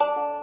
you